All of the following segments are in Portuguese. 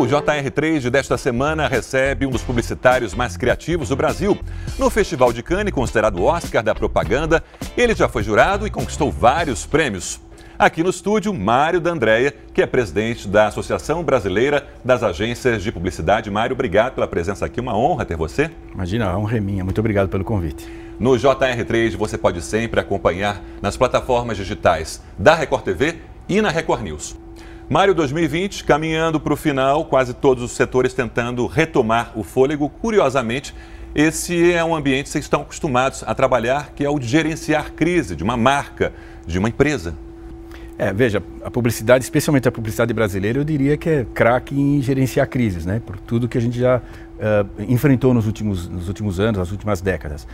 O JR3 desta semana recebe um dos publicitários mais criativos do Brasil. No Festival de Cannes, considerado Oscar da propaganda, ele já foi jurado e conquistou vários prêmios. Aqui no estúdio, Mário D'Andrea, que é presidente da Associação Brasileira das Agências de Publicidade. Mário, obrigado pela presença aqui, uma honra ter você. Imagina, é um reminha. Muito obrigado pelo convite. No JR3 você pode sempre acompanhar nas plataformas digitais da Record TV e na Record News. Mário 2020, caminhando para o final, quase todos os setores tentando retomar o fôlego. Curiosamente, esse é um ambiente que vocês estão acostumados a trabalhar, que é o de gerenciar crise de uma marca, de uma empresa. É, veja, a publicidade, especialmente a publicidade brasileira, eu diria que é craque em gerenciar crises, né? Por tudo que a gente já uh, enfrentou nos últimos, nos últimos anos, nas últimas décadas.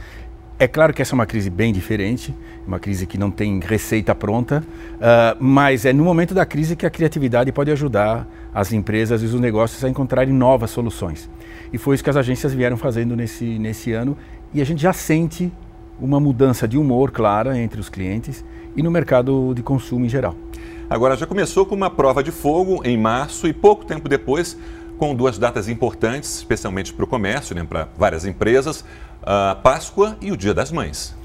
É claro que essa é uma crise bem diferente, uma crise que não tem receita pronta, uh, mas é no momento da crise que a criatividade pode ajudar as empresas e os negócios a encontrarem novas soluções. E foi isso que as agências vieram fazendo nesse, nesse ano, e a gente já sente uma mudança de humor clara entre os clientes e no mercado de consumo em geral. Agora, já começou com uma prova de fogo em março e pouco tempo depois, com duas datas importantes, especialmente para o comércio, né, para várias empresas, a Páscoa e o Dia das Mães.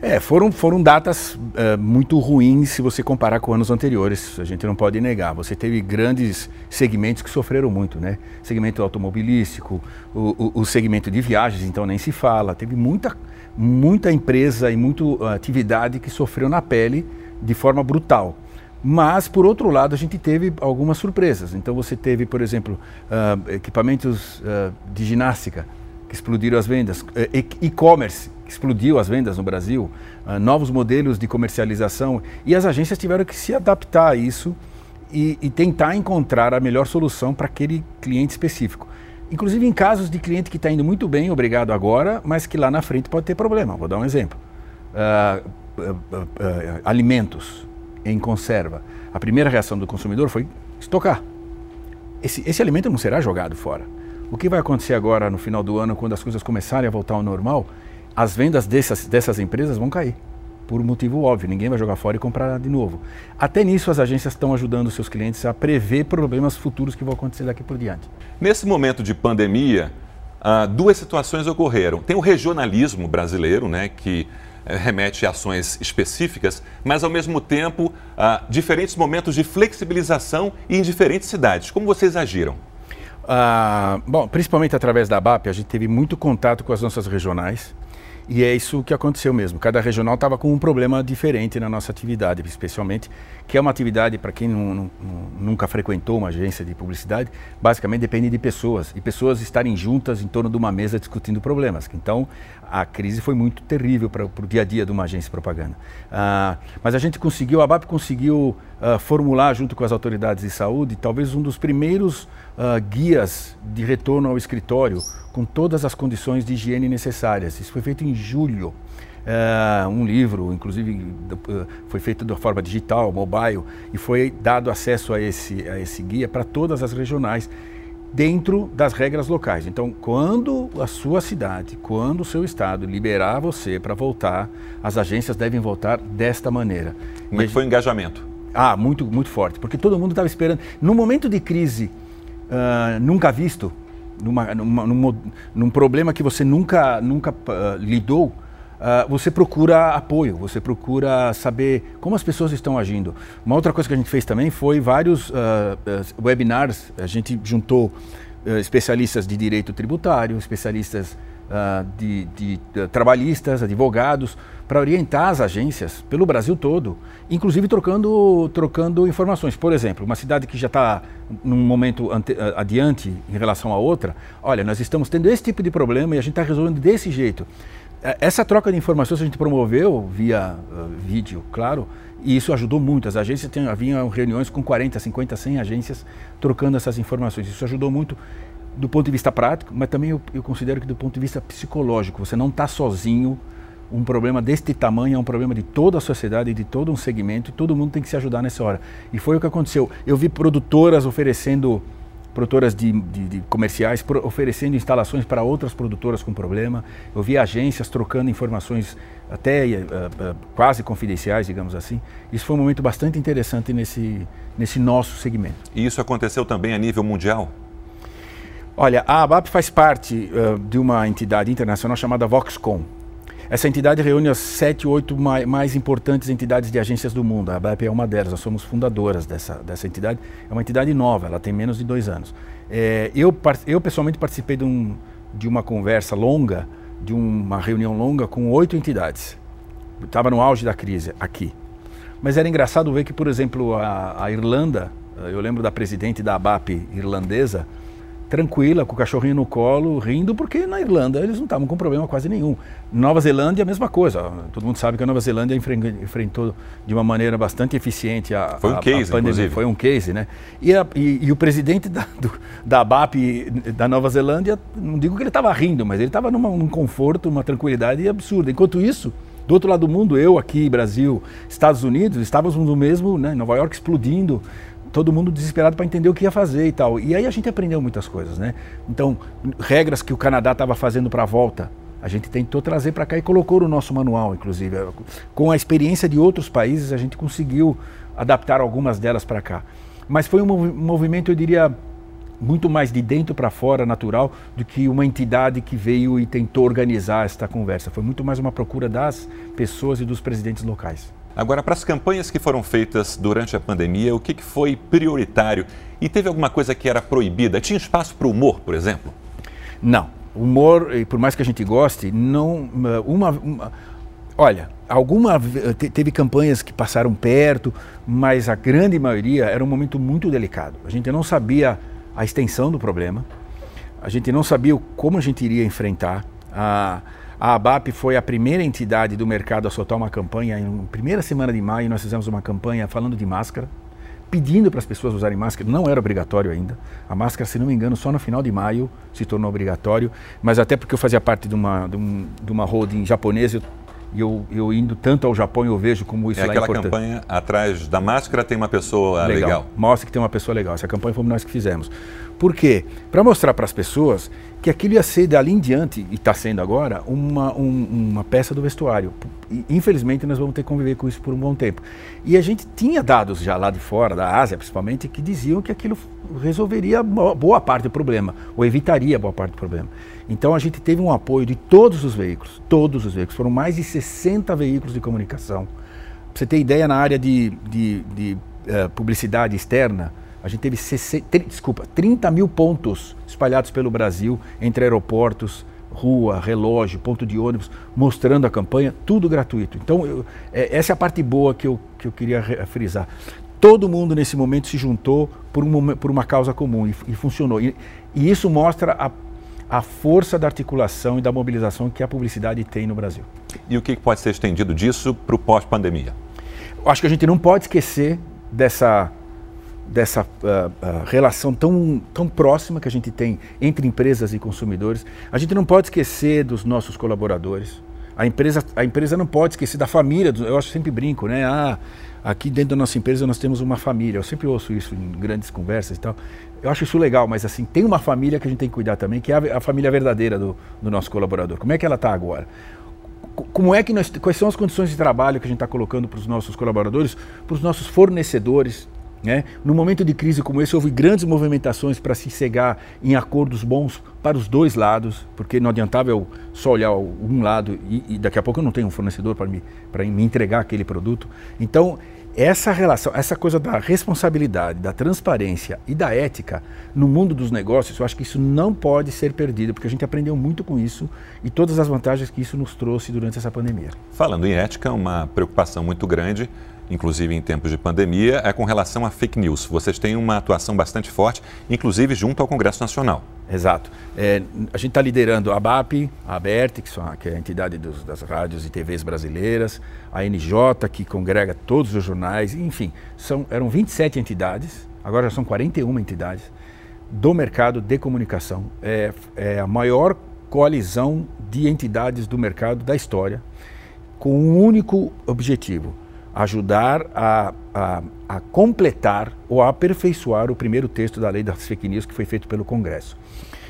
É, foram, foram datas uh, muito ruins se você comparar com anos anteriores, a gente não pode negar. Você teve grandes segmentos que sofreram muito, né? Segmento automobilístico, o, o, o segmento de viagens, então nem se fala. Teve muita, muita empresa e muita uh, atividade que sofreu na pele de forma brutal. Mas, por outro lado, a gente teve algumas surpresas. Então, você teve, por exemplo, uh, equipamentos uh, de ginástica que explodiram as vendas, e-commerce que explodiu as vendas no Brasil, uh, novos modelos de comercialização e as agências tiveram que se adaptar a isso e, e tentar encontrar a melhor solução para aquele cliente específico. Inclusive em casos de cliente que está indo muito bem, obrigado agora, mas que lá na frente pode ter problema. Vou dar um exemplo. alimentos em conserva, a primeira reação do consumidor foi estocar. Esse, esse alimento não será jogado fora. O que vai acontecer agora no final do ano, quando as coisas começarem a voltar ao normal? As vendas dessas, dessas empresas vão cair. Por um motivo óbvio, ninguém vai jogar fora e comprar de novo. Até nisso, as agências estão ajudando seus clientes a prever problemas futuros que vão acontecer daqui por diante. Nesse momento de pandemia, uh, duas situações ocorreram. Tem o regionalismo brasileiro, né, que eh, remete a ações específicas, mas ao mesmo tempo a diferentes momentos de flexibilização em diferentes cidades. Como vocês agiram? Ah, bom, principalmente através da ABAP, a gente teve muito contato com as nossas regionais. E é isso que aconteceu mesmo. Cada regional estava com um problema diferente na nossa atividade, especialmente, que é uma atividade, para quem não, não, nunca frequentou uma agência de publicidade, basicamente depende de pessoas. E pessoas estarem juntas em torno de uma mesa discutindo problemas. Então, a crise foi muito terrível para o dia a dia de uma agência de propaganda. Ah, mas a gente conseguiu, a BAP conseguiu ah, formular, junto com as autoridades de saúde, talvez um dos primeiros ah, guias de retorno ao escritório com todas as condições de higiene necessárias. Isso foi feito em julho. Uh, um livro, inclusive uh, foi feito de forma digital, mobile, e foi dado acesso a esse, a esse guia para todas as regionais, dentro das regras locais. Então, quando a sua cidade, quando o seu estado liberar você para voltar, as agências devem voltar desta maneira. Como é que foi o engajamento? Ah, muito, muito forte, porque todo mundo estava esperando. No momento de crise uh, nunca visto, numa, numa, num, num, problema que você nunca, nunca uh, lidou, uh, você procura apoio, você procura saber como as pessoas estão agindo. Uma outra coisa que a gente fez também foi vários webinars, a gente juntou especialistas de direito tributário, especialistas de, de, de trabalhistas, advogados, para orientar as agências pelo Brasil todo, inclusive trocando, trocando informações. Por exemplo, uma cidade que já está num momento ante, adiante em relação a outra, olha, nós estamos tendo esse tipo de problema e a gente está resolvendo desse jeito. É, essa troca de informações a gente promoveu via uh, vídeo, claro, e isso ajudou muito. As agências tinham, haviam reuniões com 40, 50, 100 agências trocando essas informações. Isso ajudou muito do ponto de vista prático, mas também eu, eu considero que do ponto de vista psicológico. Você não está sozinho um problema deste tamanho é um problema de toda a sociedade, de todo um segmento, e todo mundo tem que se ajudar nessa hora. E foi o que aconteceu. Eu vi produtoras oferecendo, produtoras de, de, de comerciais, pro, oferecendo instalações para outras produtoras com problema. Eu vi agências trocando informações até uh, uh, quase confidenciais, digamos assim. Isso foi um momento bastante interessante nesse, nesse nosso segmento. E isso aconteceu também a nível mundial? Olha, a ABAP faz parte uh, de uma entidade internacional chamada Voxcom. Essa entidade reúne as sete, oito mais, mais, importantes entidades de agências do mundo. A ABAP é uma delas, nós somos fundadoras dessa, dessa entidade. É uma entidade nova, ela tem menos de dois anos. É, eu, eu, pessoalmente, participei de, um, de uma conversa longa, de uma reunião longa com oito entidades. Estava no auge da crise aqui. Mas era engraçado ver que, por exemplo, a, a Irlanda, eu lembro da presidente da ABAP irlandesa, tranquila, com o cachorrinho no colo, rindo, porque na Irlanda eles não estavam com problema quase nenhum. Nova Zelândia, a mesma coisa. Todo mundo sabe que a Nova Zelândia enfrentou de uma maneira bastante eficiente a, Foi um a, case, a pandemia. Inclusive. Foi um case, né? E, a, e, e o presidente da, do, da ABAP da Nova Zelândia, não digo que ele estava rindo, mas ele estava num conforto, uma tranquilidade absurda. Enquanto isso, do outro lado do mundo, eu aqui, Brasil, Estados Unidos, estávamos no mesmo, né, Nova York explodindo, todo mundo desesperado para entender o que ia fazer e tal. E aí a gente aprendeu muitas coisas, né? Então, regras que o Canadá estava fazendo para a volta, a gente tentou trazer para cá e colocou no nosso manual, inclusive. Com a experiência de outros países, a gente conseguiu adaptar algumas delas para cá. Mas foi um movimento, eu diria, muito mais de dentro para fora, natural, do que uma entidade que veio e tentou organizar esta conversa. Foi muito mais uma procura das pessoas e dos presidentes locais. Agora, para as campanhas que foram feitas durante a pandemia, o que, foi prioritário? E teve alguma coisa que era proibida? Tinha espaço para o humor, por exemplo? Não. Humor, por mais que a gente goste, não. Uma, uma olha, alguma teve campanhas que passaram perto, mas a grande maioria era um momento muito delicado. A gente não sabia a extensão do problema, a gente não sabia como a gente iria enfrentar. A, a ABAP foi a primeira entidade do mercado a soltar uma campanha. Em primeira semana de maio, nós fizemos uma campanha falando de máscara, pedindo para as pessoas usarem máscara. Não era obrigatório ainda. A máscara, se não me engano, só no final de maio se tornou obrigatório. Mas até porque eu fazia parte de uma, de, um, de uma holding japonesa, eu e eu, eu indo tanto ao Japão, eu vejo como isso é lá é importante. aquela campanha, atrás da máscara tem uma pessoa legal. legal. Mostra que tem uma pessoa legal. Essa campanha fomos nós que fizemos. Por quê? Para mostrar para as pessoas que aquilo ia ser, dali em diante, e está sendo agora, uma, um, uma peça do vestuário. Infelizmente, nós vamos ter que conviver com isso por um bom tempo. E a gente tinha dados já lá de fora, da Ásia principalmente, que diziam que aquilo resolveria boa parte do problema, ou evitaria boa parte do problema. Então a gente teve um apoio de todos os veículos, todos os veículos, foram mais de 60 veículos de comunicação. Para você ter ideia, na área de, de, de uh, publicidade externa, a gente teve 60, desculpa, 30 mil pontos espalhados pelo Brasil, entre aeroportos, rua, relógio, ponto de ônibus, mostrando a campanha, tudo gratuito. Então, eu, é, essa é a parte boa que eu, que eu queria frisar. Todo mundo nesse momento se juntou por, um, por uma causa comum e, e funcionou. E, e isso mostra a a força da articulação e da mobilização que a publicidade tem no Brasil. E o que pode ser estendido disso para o pós-pandemia? Acho que a gente não pode esquecer dessa, dessa uh, uh, relação tão, tão próxima que a gente tem entre empresas e consumidores. A gente não pode esquecer dos nossos colaboradores. A empresa, a empresa não pode esquecer da família. Eu acho sempre brinco, né? Ah, aqui dentro da nossa empresa nós temos uma família. Eu sempre ouço isso em grandes conversas e tal. Eu acho isso legal, mas assim, tem uma família que a gente tem que cuidar também, que é a, a família verdadeira do, do nosso colaborador. Como é que ela está agora? Como é que nós, quais são as condições de trabalho que a gente está colocando para os nossos colaboradores, para os nossos fornecedores, né? No momento de crise como esse, houve grandes movimentações para se cegar em acordos bons para os dois lados, porque não adiantava eu só olhar um lado e, e daqui a pouco eu não tenho um fornecedor para me, me entregar aquele produto. Então, essa relação, essa coisa da responsabilidade, da transparência e da ética no mundo dos negócios, eu acho que isso não pode ser perdido, porque a gente aprendeu muito com isso e todas as vantagens que isso nos trouxe durante essa pandemia. Falando em ética, uma preocupação muito grande inclusive em tempos de pandemia, é com relação a fake news. Vocês têm uma atuação bastante forte, inclusive junto ao Congresso Nacional. Exato. É, a gente está liderando a ABAP, a ABERT, que, são, que é a entidade dos, das rádios e TVs brasileiras, a NJ, que congrega todos os jornais, enfim, são, eram 27 entidades, agora já são 41 entidades do mercado de comunicação. É, é a maior coalizão de entidades do mercado da história, com um único objetivo, ajudar a, a, a, completar ou a aperfeiçoar o primeiro texto da lei das fake news que foi feito pelo Congresso.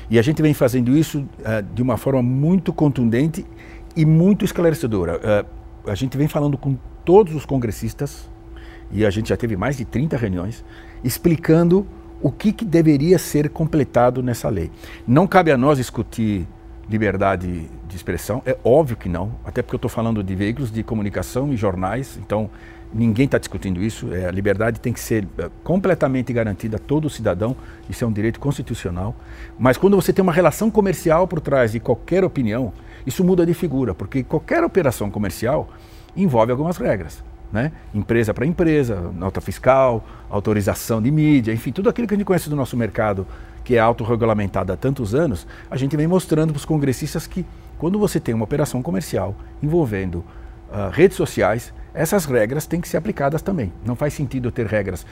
E a gente vem fazendo isso uh, de uma forma muito contundente e muito esclarecedora. Uh, a gente vem falando com todos os congressistas, e a gente já teve mais de 30 reuniões, explicando o que, que deveria ser completado nessa lei. Não cabe a nós discutir liberdade de expressão, é óbvio que não, até porque eu estou falando de veículos de comunicação e jornais, então ninguém está discutindo isso. É, a liberdade tem que ser é, completamente garantida a todo cidadão, isso é um direito constitucional. Mas quando você tem uma relação comercial por trás de qualquer opinião, isso muda de figura, porque qualquer operação comercial envolve algumas regras. Né? Empresa para empresa, nota fiscal, autorização de mídia, enfim, tudo aquilo que a gente conhece do nosso mercado, que é autorregulamentado há tantos anos, a gente vem mostrando para os congressistas que quando você tem uma operação comercial envolvendo uh, redes sociais, essas regras têm que ser aplicadas também. Não faz sentido ter regras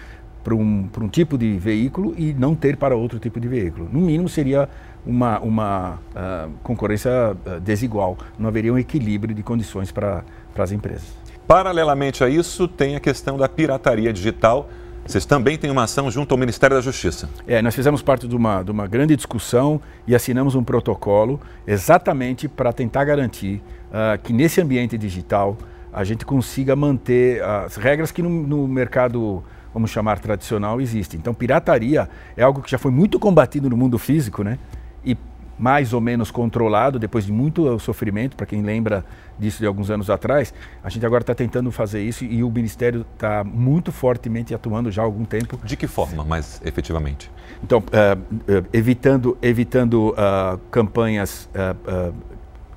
para um, um tipo de veículo e não ter para outro tipo de veículo. No mínimo seria uma, uma uh, concorrência uh, desigual, não haveria um equilíbrio de condições para as empresas. Paralelamente a isso, tem a questão da pirataria digital. Vocês também têm uma ação junto ao Ministério da Justiça. É, nós fizemos parte de uma, de uma grande discussão e assinamos um protocolo exatamente para tentar garantir uh, que nesse ambiente digital a gente consiga manter as regras que no, no mercado vamos chamar tradicional existem. Então, pirataria é algo que já foi muito combatido no mundo físico, né? E mais ou menos controlado, depois de muito sofrimento, para quem lembra disso de alguns anos atrás, a gente agora está tentando fazer isso e o Ministério está muito fortemente atuando já há algum tempo. De que forma, mais efetivamente? Então, uh, uh, evitando, evitando uh, campanhas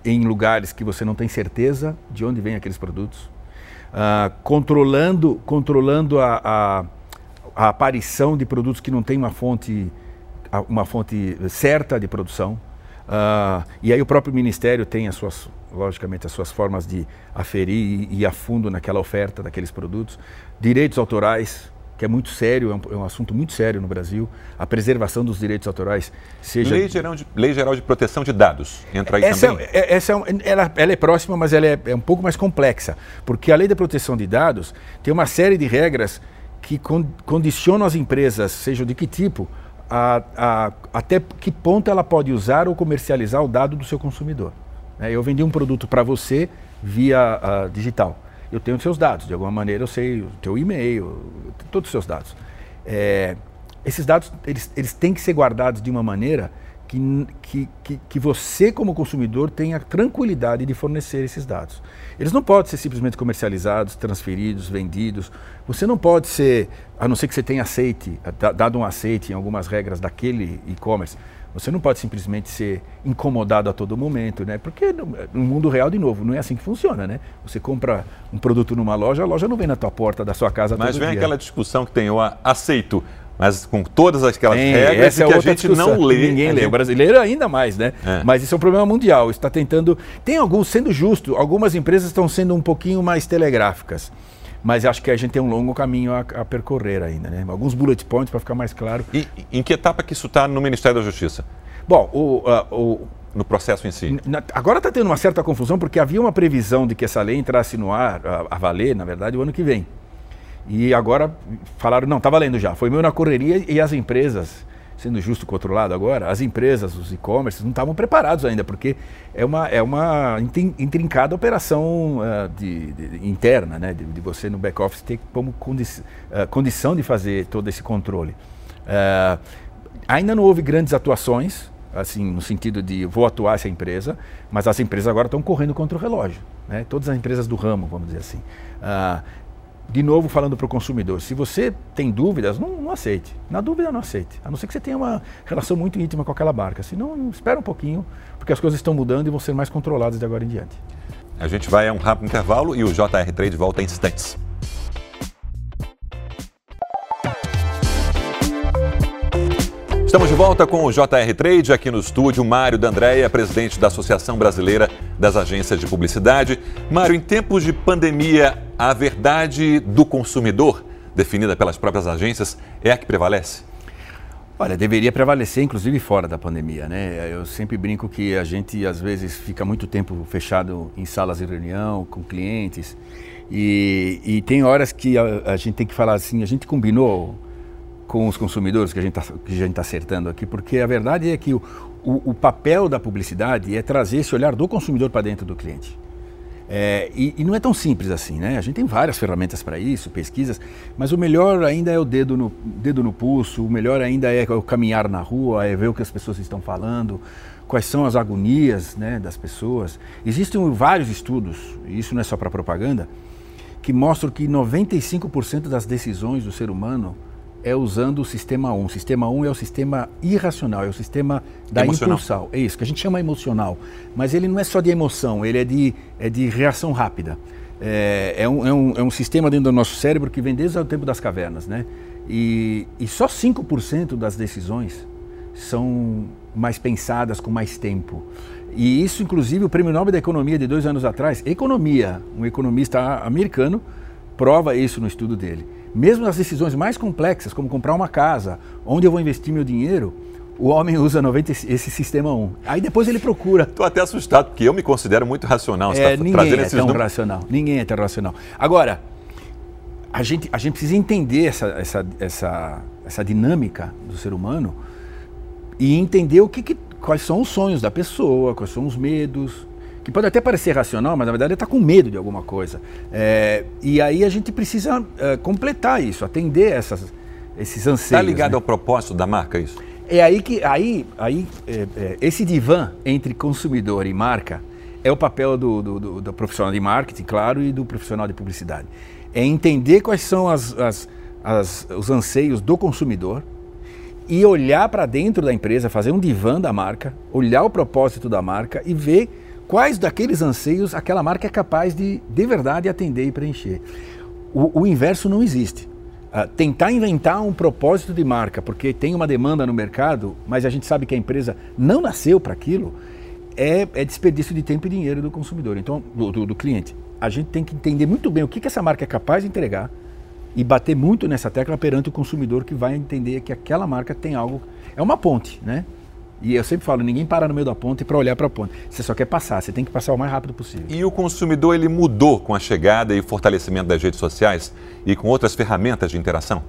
em lugares que você não tem certeza de onde vêm aqueles produtos, controlando, controlando a, a, a aparição de produtos que não têm uma fonte uma fonte certa de produção. Uh, e aí o próprio Ministério tem as suas, logicamente, as suas formas de aferir e ir a fundo naquela oferta daqueles produtos. Direitos autorais, que é muito sério, é um, é um, assunto muito sério no Brasil. A preservação dos direitos autorais seja... Lei Geral de, Lei Geral de Proteção de Dados, entra aí essa também? É, essa é, ela, ela, é próxima, mas ela é, é um pouco mais complexa, porque a Lei de Proteção de Dados tem uma série de regras que con, condicionam as empresas, sejam de que tipo, a, a, até que ponto ela pode usar ou comercializar o dado do seu consumidor. É, eu vendi um produto para você via uh, digital. Eu tenho seus dados, de alguma maneira eu sei o teu e-mail, todos os seus dados. É, esses dados eles, eles têm que ser guardados de uma maneira que, que, que, você, como consumidor, tenha tranquilidade de fornecer esses dados. Eles não podem ser simplesmente comercializados, transferidos, vendidos. Você não pode ser, a não ser que você tenha aceite, dado um aceite em algumas regras daquele e-commerce, você não pode simplesmente ser incomodado a todo momento, né? Porque no, no, mundo real, de novo, não é assim que funciona, né? Você compra um produto numa loja, a loja não vem na tua porta da sua casa Mas todo vem dia. aquela discussão que tem, eu aceito mas com todas aquelas Tem, regras é que a gente discussão. não lê. Ninguém lê. Gente... O brasileiro ainda mais, né? É. Mas isso é um problema mundial. Está tentando. Tem alguns, sendo justo, algumas empresas estão sendo um pouquinho mais telegráficas. Mas acho que a gente tem um longo caminho a, a percorrer ainda, né? Alguns bullet points para ficar mais claro. E em que etapa que isso está no Ministério da Justiça? Bom, o, uh, o no processo em si? Agora está tendo uma certa confusão porque havia uma previsão de que essa lei entrasse no ar, a, a valer, na verdade, o ano que vem. E agora falaram, não, está valendo já. Foi meio na correria e as empresas, sendo justo com o outro lado agora, as empresas, os e-commerce não estavam preparados ainda, porque é uma, é uma intrincada operação uh, de, de, interna, né? De, de, você no back-office ter como condi uh, condição de fazer todo esse controle. Uh, ainda não houve grandes atuações, assim, no sentido de vou atuar essa empresa, mas as empresas agora estão correndo contra o relógio. Né? Todas as empresas do ramo, vamos dizer assim. De novo falando para o consumidor, se você tem dúvidas, não, não, aceite. Na dúvida, não aceite. A não ser que você tenha uma relação muito íntima com aquela marca. Senão, espera um pouquinho, porque as coisas estão mudando e vão ser mais controladas de agora em diante. A gente vai a um rápido intervalo e o JR3 volta em instantes. Estamos de volta com o JR Trade aqui no estúdio. Mário D'Andréia, presidente da Associação Brasileira das Agências de Publicidade. Mário, em tempos de pandemia, a verdade do consumidor, definida pelas próprias agências, é a que prevalece? Olha, deveria prevalecer, inclusive fora da pandemia, né? Eu sempre brinco que a gente às vezes fica muito tempo fechado em salas de reunião com clientes e, e tem horas que a, a gente tem que falar assim, a gente combinou com os consumidores que a gente está tá acertando aqui, porque a verdade é que o, o, o, papel da publicidade é trazer esse olhar do consumidor para dentro do cliente. É, e, e, não é tão simples assim, né? A gente tem várias ferramentas para isso, pesquisas, mas o melhor ainda é o dedo no, dedo no pulso, o melhor ainda é o caminhar na rua, é ver o que as pessoas estão falando, quais são as agonias né, das pessoas. Existem vários estudos, e isso não é só para propaganda, que mostram que 95% das decisões do ser humano é usando o sistema 1. O sistema 1 é o sistema irracional, é o sistema da emocional. impulsão. É isso, que a gente chama emocional. Mas ele não é só de emoção, ele é de, é de reação rápida. É, é, um, é, um, é um sistema dentro do nosso cérebro que vem desde o tempo das cavernas, né? E, e só 5% das decisões são mais pensadas com mais tempo. E isso, inclusive, o Prêmio Nobel da Economia de dois anos atrás, Economia, um economista americano, prova isso no estudo dele. Mesmo nas decisões mais complexas, como comprar uma casa, onde eu vou investir meu dinheiro, o homem usa 90, esse sistema 1. Aí depois ele procura. Estou até assustado, porque eu me considero muito racional. Você é, tá ninguém é tão racional. Ninguém é tão racional. Agora, a gente, a gente precisa entender essa, essa, essa, essa dinâmica do ser humano e entender o que, que, quais são os sonhos da pessoa, quais são os medos, que pode até parecer racional, mas na verdade ele está com medo de alguma coisa. É, e aí a gente precisa é, completar isso, atender essas, esses anseios. Está ligado né? ao propósito da marca isso? É aí que aí, aí é, é, esse divã entre consumidor e marca é o papel do, do, do, do, profissional de marketing, claro, e do profissional de publicidade. É entender quais são as, as, as, os anseios do consumidor e olhar para dentro da empresa, fazer um divã da marca, olhar o propósito da marca e ver quais daqueles anseios aquela marca é capaz de, de verdade, atender e preencher. O, o inverso não existe. Uh, tentar inventar um propósito de marca, porque tem uma demanda no mercado, mas a gente sabe que a empresa não nasceu para aquilo, é, é, desperdício de tempo e dinheiro do consumidor, então do, do, do, cliente. A gente tem que entender muito bem o que, que essa marca é capaz de entregar e bater muito nessa tecla perante o consumidor que vai entender que aquela marca tem algo. É uma ponte, né? E eu sempre falo, ninguém para no meio da ponte para olhar para a ponte. Você só quer passar, você tem que passar o mais rápido possível. E o consumidor ele mudou com a chegada e fortalecimento das redes sociais e com outras ferramentas de interação?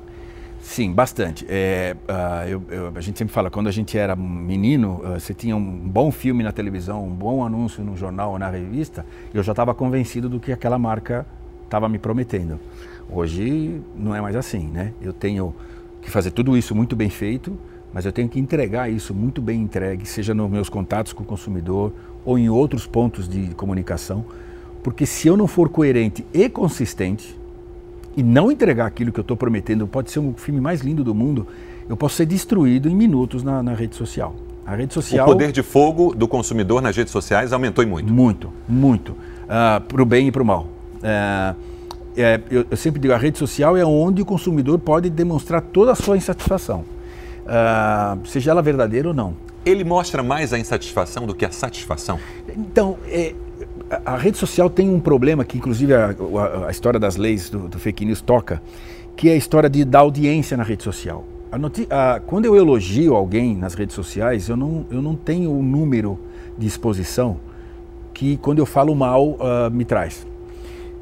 Sim, bastante. É, uh, eu, eu, a gente sempre fala, quando a gente era menino, uh, você tinha um bom filme na televisão, um bom anúncio no jornal ou na revista, eu já estava convencido do que aquela marca estava me prometendo. Hoje não é mais assim, né? Eu tenho que fazer tudo isso muito bem feito, mas eu tenho que entregar isso muito bem entregue, seja nos meus contatos com o consumidor ou em outros pontos de comunicação, porque se eu não for coerente e consistente e não entregar aquilo que eu estou prometendo, pode ser um filme mais lindo do mundo, eu posso ser destruído em minutos na, na rede social. A rede social. O poder de fogo do consumidor nas redes sociais aumentou e muito. Muito, muito. Uh, ah, para o bem e para o mal. Uh, é, eu, eu sempre digo, a rede social é onde o consumidor pode demonstrar toda a sua insatisfação uh, seja ela verdadeira ou não. Ele mostra mais a insatisfação do que a satisfação? Então, é, a rede social tem um problema que, inclusive, a, a, a história das leis do, do, fake news toca, que é a história de, da audiência na rede social. A, quando eu elogio alguém nas redes sociais, eu não, eu não tenho o número de exposição que, quando eu falo mal, uh, me traz.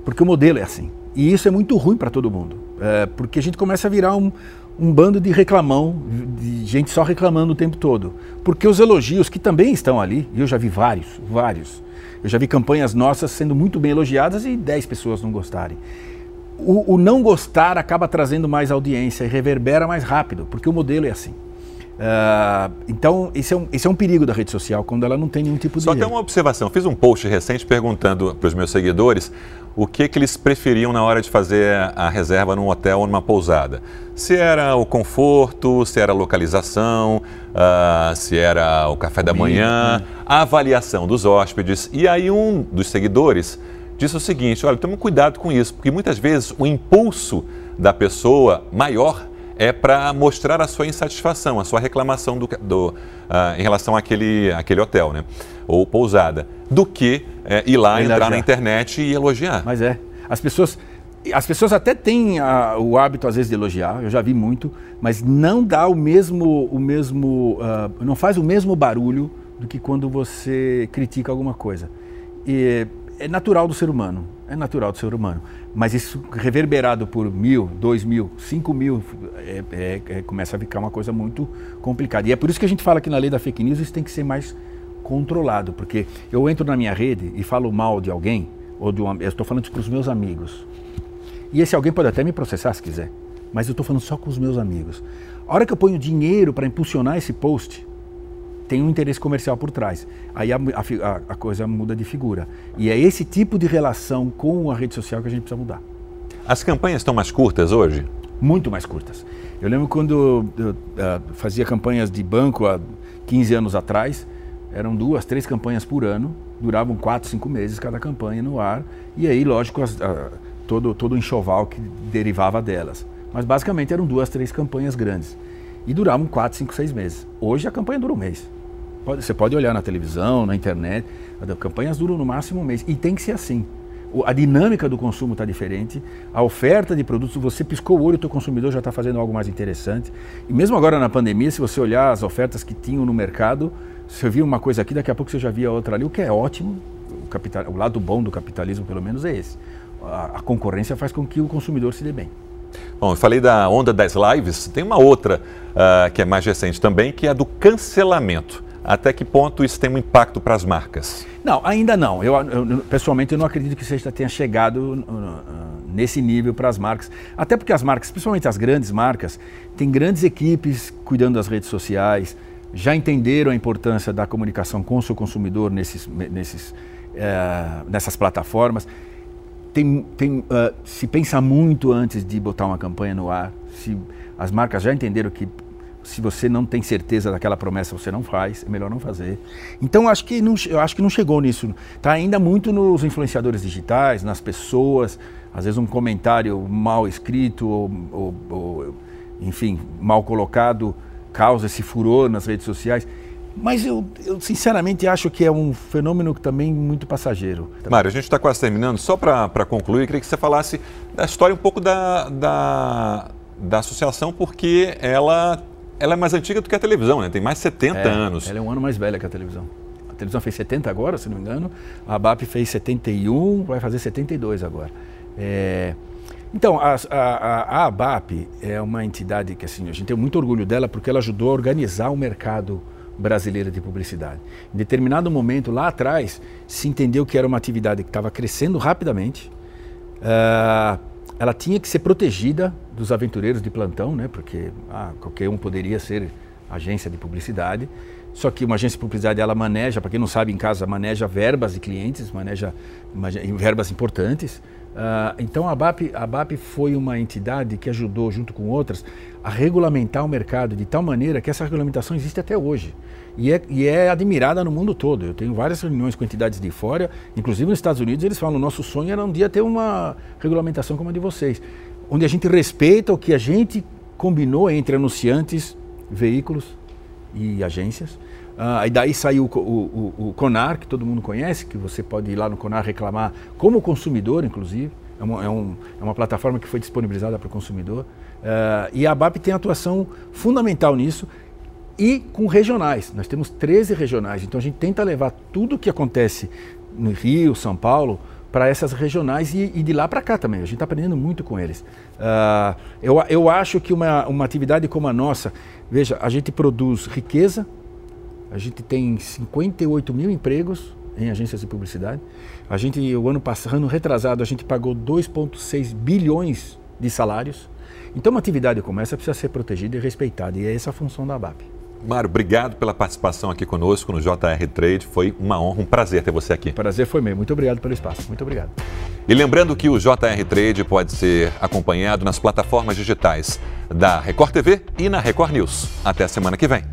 Porque o modelo é assim. E isso é muito ruim para todo mundo. É, porque a gente começa a virar um, um bando de reclamão, de gente só reclamando o tempo todo. Porque os elogios, que também estão ali, e eu já vi vários, vários, eu já vi campanhas nossas sendo muito bem elogiadas e 10 pessoas não gostarem. O, o, não gostar acaba trazendo mais audiência e reverbera mais rápido, porque o modelo é assim. Uh, então, esse é, um, esse é um perigo da rede social, quando ela não tem nenhum tipo de. Só tem uma observação. Fiz um post recente perguntando para os meus seguidores o que, que eles preferiam na hora de fazer a reserva num hotel ou numa pousada. Se era o conforto, se era a localização, uh, se era o café da manhã, né? a avaliação dos hóspedes. E aí, um dos seguidores disse o seguinte: olha, tome cuidado com isso, porque muitas vezes o impulso da pessoa maior é para mostrar a sua insatisfação, a sua reclamação do, do uh, em relação àquele, àquele hotel, né? Ou pousada, do que é, ir lá, entrar na internet e elogiar. Mas é. As pessoas. As pessoas até têm a, o hábito, às vezes, de elogiar, eu já vi muito, mas não dá o mesmo. O mesmo uh, não faz o mesmo barulho do que quando você critica alguma coisa. E é natural do ser humano. É natural do ser humano. Mas isso reverberado por mil, dois mil, cinco mil, é, é, é, começa a ficar uma coisa muito complicada. E é por isso que a gente fala que na lei da fake news isso tem que ser mais controlado. Porque eu entro na minha rede e falo mal de alguém, ou de um, eu estou falando para os meus amigos. E esse alguém pode até me processar se quiser, mas eu estou falando só com os meus amigos. A hora que eu ponho dinheiro para impulsionar esse post, tem um interesse comercial por trás. Aí a, a, a, coisa muda de figura. E é esse tipo de relação com a rede social que a gente precisa mudar. As campanhas estão mais curtas hoje? Muito mais curtas. Eu lembro quando eu, eu, eu fazia campanhas de banco há 15 anos atrás, eram duas, três campanhas por ano, duravam quatro, cinco meses cada campanha no ar, e aí, lógico, as, a, todo, todo o enxoval que derivava delas. Mas basicamente eram duas, três campanhas grandes. E duravam quatro, cinco, seis meses. Hoje a campanha dura um mês. Pode, você pode olhar na televisão, na internet, as campanhas duram no máximo um mês. E tem que ser assim. A dinâmica do consumo está diferente, a oferta de produtos, você piscou o olho, o teu consumidor já está fazendo algo mais interessante. E mesmo agora na pandemia, se você olhar as ofertas que tinham no mercado, você viu uma coisa aqui, daqui a pouco você já via outra ali, o que é ótimo. O, capital, o lado bom do capitalismo, pelo menos, é esse. A, a concorrência faz com que o consumidor se dê bem. Bom, eu falei da onda das lives, tem uma outra uh, que é mais recente também, que é a do cancelamento. Até que ponto isso tem um impacto para as marcas? Não, ainda não. Eu, eu, pessoalmente eu não acredito que já tenha chegado uh, nesse nível para as marcas. Até porque as marcas, principalmente as grandes marcas, têm grandes equipes cuidando das redes sociais, já entenderam a importância da comunicação com o seu consumidor nesses, nesses, uh, nessas plataformas. Tem, tem, uh, se pensa muito antes de botar uma campanha no ar. Se as marcas já entenderam que se você não tem certeza daquela promessa, você não faz, é melhor não fazer. Então, acho que não, eu acho que não chegou nisso. Está ainda muito nos influenciadores digitais, nas pessoas, às vezes um comentário mal escrito ou, ou, ou enfim, mal colocado causa esse furor nas redes sociais. Mas eu, eu, sinceramente acho que é um fenômeno também muito passageiro. Mário, a gente está quase terminando. Só para concluir, queria que você falasse da história um pouco da, da, da associação, porque ela ela é mais antiga do que a televisão, né? Tem mais de 70 é, anos. Ela é um ano mais velha que a televisão. A televisão fez 70 agora, se não me engano. A BAP fez 71, vai fazer 72 agora. É... Então, a, a, a ABAP é uma entidade que assim, a gente tem muito orgulho dela porque ela ajudou a organizar o mercado brasileiro de publicidade. Em determinado momento, lá atrás, se entendeu que era uma atividade que estava crescendo rapidamente. Uh, ela tinha que ser protegida dos aventureiros de plantão, né? Porque ah, qualquer um poderia ser agência de publicidade. Só que uma agência de publicidade ela maneja, para quem não sabe em casa, maneja verbas de clientes, maneja, maneja verbas importantes. Uh, então a BAP, a BAP foi uma entidade que ajudou, junto com outras, a regulamentar o mercado de tal maneira que essa regulamentação existe até hoje. E é, e é admirada no mundo todo. Eu tenho várias reuniões com entidades de fora, inclusive nos Estados Unidos, eles falam: nosso sonho era um dia ter uma regulamentação como a de vocês, onde a gente respeita o que a gente combinou entre anunciantes, veículos e agências. Ah, e daí saiu o, o, o, CONAR, que todo mundo conhece, que você pode ir lá no CONAR reclamar como consumidor, inclusive. É uma, é um, é uma plataforma que foi disponibilizada para o consumidor. Uh, e a ABAP tem atuação fundamental nisso e com regionais. Nós temos 13 regionais, então a gente tenta levar tudo o que acontece no Rio, São Paulo, para essas regionais e, e de lá para cá também. A gente está aprendendo muito com eles. Uh, eu, eu acho que uma, uma atividade como a nossa, veja, a gente produz riqueza, a gente tem 58 mil empregos em agências de publicidade. A gente, o ano passado, ano retrasado, a gente pagou 2,6 bilhões de salários. Então, uma atividade como essa precisa ser protegida e respeitada, e é essa a função da ABAP. Mário, obrigado pela participação aqui conosco no JR Trade. Foi uma honra, um prazer ter você aqui. Prazer foi meu. Muito obrigado pelo espaço. Muito obrigado. E lembrando que o JR Trade pode ser acompanhado nas plataformas digitais da Record TV e na Record News. Até a semana que vem.